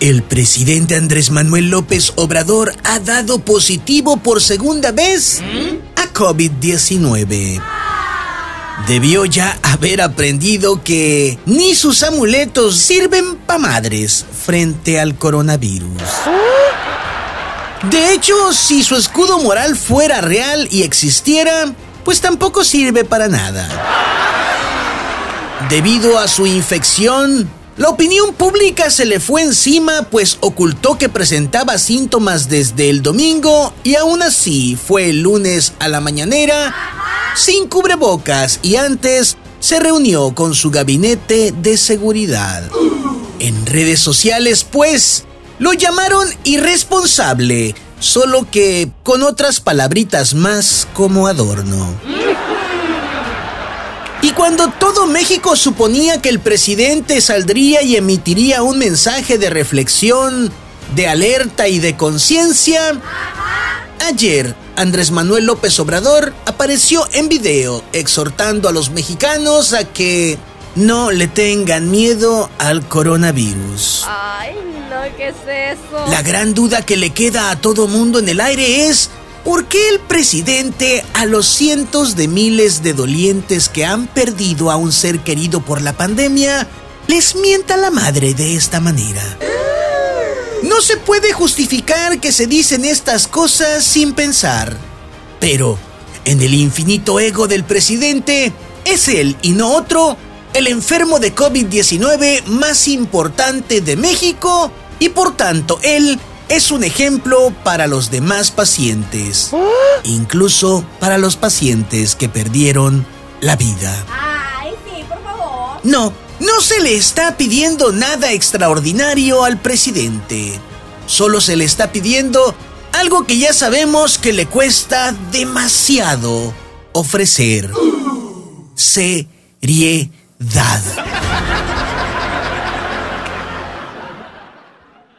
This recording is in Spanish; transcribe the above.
El presidente Andrés Manuel López Obrador ha dado positivo por segunda vez a COVID-19. Debió ya haber aprendido que ni sus amuletos sirven pa' madres frente al coronavirus. De hecho, si su escudo moral fuera real y existiera, pues tampoco sirve para nada. Debido a su infección, la opinión pública se le fue encima pues ocultó que presentaba síntomas desde el domingo y aún así fue el lunes a la mañanera sin cubrebocas y antes se reunió con su gabinete de seguridad. En redes sociales pues lo llamaron irresponsable, solo que con otras palabritas más como adorno. Y cuando todo México suponía que el presidente saldría y emitiría un mensaje de reflexión, de alerta y de conciencia, ayer Andrés Manuel López Obrador apareció en video exhortando a los mexicanos a que no le tengan miedo al coronavirus. Ay, no, ¿qué es eso? La gran duda que le queda a todo mundo en el aire es ¿Por qué el presidente a los cientos de miles de dolientes que han perdido a un ser querido por la pandemia les mienta la madre de esta manera? No se puede justificar que se dicen estas cosas sin pensar. Pero, en el infinito ego del presidente, es él y no otro el enfermo de COVID-19 más importante de México y por tanto él es un ejemplo para los demás pacientes, incluso para los pacientes que perdieron la vida. Ay, sí, por favor. No, no se le está pidiendo nada extraordinario al presidente. Solo se le está pidiendo algo que ya sabemos que le cuesta demasiado ofrecer. Seriedad.